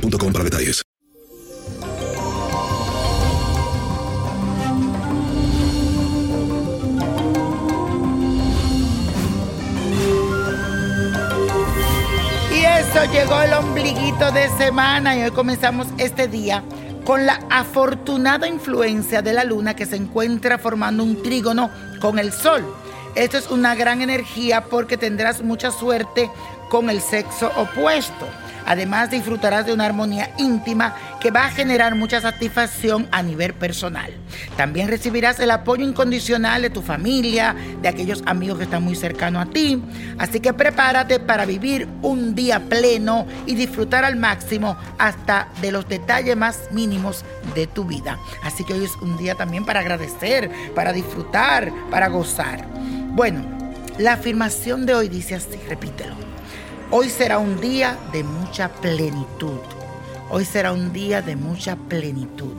boostmobile.com para detalles. Y eso llegó el ombliguito de semana y hoy comenzamos este día con la afortunada influencia de la luna que se encuentra formando un trígono con el sol. Esto es una gran energía porque tendrás mucha suerte con el sexo opuesto. Además disfrutarás de una armonía íntima que va a generar mucha satisfacción a nivel personal. También recibirás el apoyo incondicional de tu familia, de aquellos amigos que están muy cercanos a ti. Así que prepárate para vivir un día pleno y disfrutar al máximo hasta de los detalles más mínimos de tu vida. Así que hoy es un día también para agradecer, para disfrutar, para gozar. Bueno, la afirmación de hoy dice así, repítelo. Hoy será un día de mucha plenitud. Hoy será un día de mucha plenitud.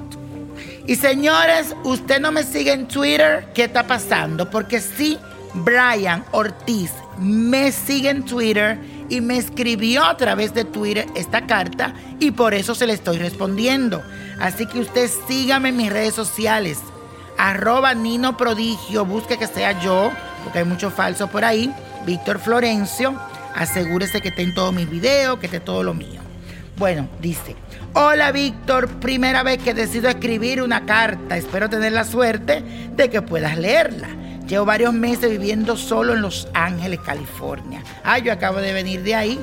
Y señores, usted no me sigue en Twitter, ¿qué está pasando? Porque sí, Brian Ortiz me sigue en Twitter y me escribió a través de Twitter esta carta y por eso se le estoy respondiendo. Así que usted sígame en mis redes sociales. Arroba Nino Prodigio, busque que sea yo, porque hay mucho falso por ahí. Víctor Florencio Asegúrese que esté en todos mis videos, que esté todo lo mío. Bueno, dice, hola Víctor, primera vez que decido escribir una carta. Espero tener la suerte de que puedas leerla. Llevo varios meses viviendo solo en Los Ángeles, California. Ah, yo acabo de venir de ahí.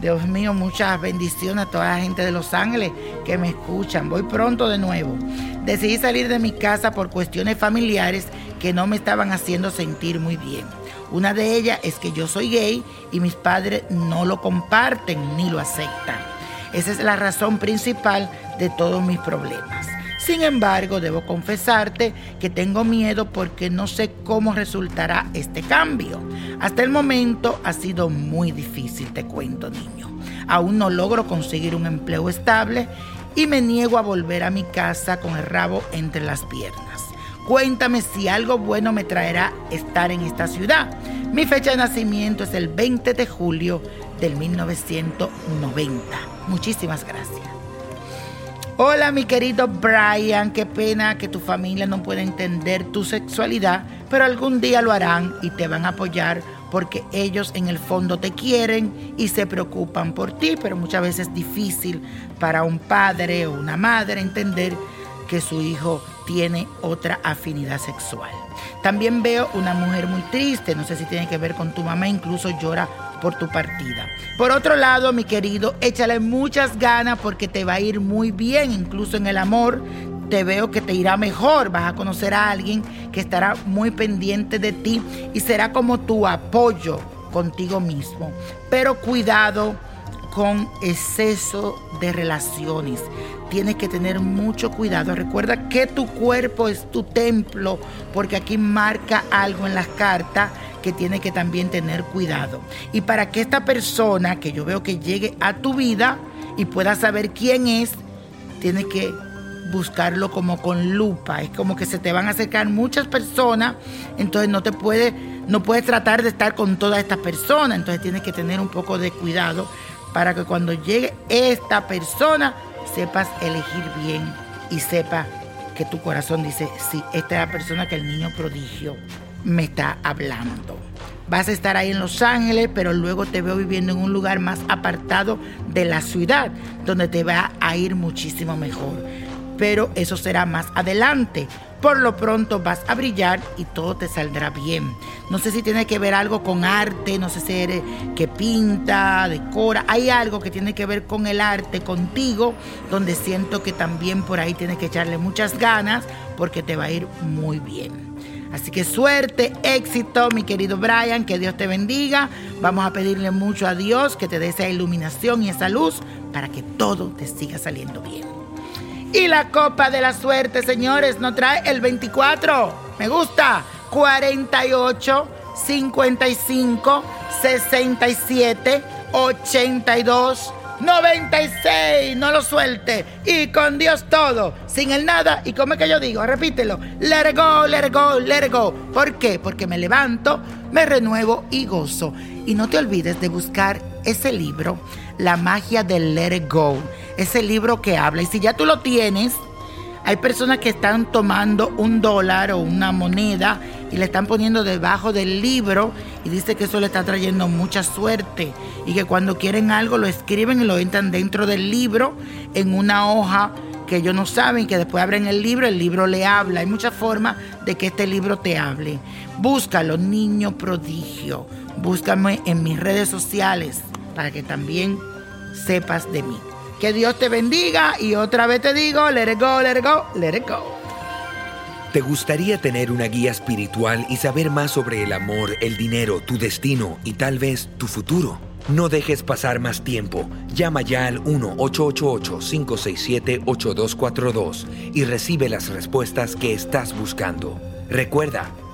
Dios mío, muchas bendiciones a toda la gente de Los Ángeles que me escuchan. Voy pronto de nuevo. Decidí salir de mi casa por cuestiones familiares que no me estaban haciendo sentir muy bien. Una de ellas es que yo soy gay y mis padres no lo comparten ni lo aceptan. Esa es la razón principal de todos mis problemas. Sin embargo, debo confesarte que tengo miedo porque no sé cómo resultará este cambio. Hasta el momento ha sido muy difícil, te cuento, niño. Aún no logro conseguir un empleo estable y me niego a volver a mi casa con el rabo entre las piernas. Cuéntame si algo bueno me traerá estar en esta ciudad. Mi fecha de nacimiento es el 20 de julio del 1990. Muchísimas gracias. Hola mi querido Brian, qué pena que tu familia no pueda entender tu sexualidad, pero algún día lo harán y te van a apoyar porque ellos en el fondo te quieren y se preocupan por ti, pero muchas veces es difícil para un padre o una madre entender que su hijo tiene otra afinidad sexual. También veo una mujer muy triste, no sé si tiene que ver con tu mamá, incluso llora por tu partida. Por otro lado, mi querido, échale muchas ganas porque te va a ir muy bien, incluso en el amor. Te veo que te irá mejor, vas a conocer a alguien que estará muy pendiente de ti y será como tu apoyo contigo mismo. Pero cuidado con exceso de relaciones. Tienes que tener mucho cuidado. Recuerda que tu cuerpo es tu templo, porque aquí marca algo en las cartas que tiene que también tener cuidado. Y para que esta persona que yo veo que llegue a tu vida y pueda saber quién es, tiene que buscarlo como con lupa. Es como que se te van a acercar muchas personas, entonces no te puedes, no puedes tratar de estar con todas estas personas. Entonces tienes que tener un poco de cuidado para que cuando llegue esta persona sepas elegir bien y sepa que tu corazón dice, sí, esta es la persona que el niño prodigio me está hablando. Vas a estar ahí en Los Ángeles, pero luego te veo viviendo en un lugar más apartado de la ciudad, donde te va a ir muchísimo mejor. Pero eso será más adelante. Por lo pronto vas a brillar y todo te saldrá bien. No sé si tiene que ver algo con arte, no sé si eres que pinta, decora. Hay algo que tiene que ver con el arte contigo, donde siento que también por ahí tienes que echarle muchas ganas porque te va a ir muy bien. Así que suerte, éxito, mi querido Brian, que Dios te bendiga. Vamos a pedirle mucho a Dios que te dé esa iluminación y esa luz para que todo te siga saliendo bien. Y la copa de la suerte, señores, nos trae el 24. Me gusta. 48, 55, 67, 82, 96. No lo suelte. Y con Dios todo. Sin el nada. ¿Y como es que yo digo? Repítelo. Let it go. ¿Por qué? Porque me levanto, me renuevo y gozo. Y no te olvides de buscar ese libro, La magia del let it go ese libro que habla. Y si ya tú lo tienes, hay personas que están tomando un dólar o una moneda y le están poniendo debajo del libro y dice que eso le está trayendo mucha suerte y que cuando quieren algo lo escriben y lo entran dentro del libro en una hoja que ellos no saben que después abren el libro, el libro le habla. Hay muchas formas de que este libro te hable. Búscalo, niño prodigio. Búscame en mis redes sociales para que también sepas de mí. Que Dios te bendiga y otra vez te digo, let it go, let it go, let it go. ¿Te gustaría tener una guía espiritual y saber más sobre el amor, el dinero, tu destino y tal vez tu futuro? No dejes pasar más tiempo. Llama ya al 1-888-567-8242 y recibe las respuestas que estás buscando. Recuerda,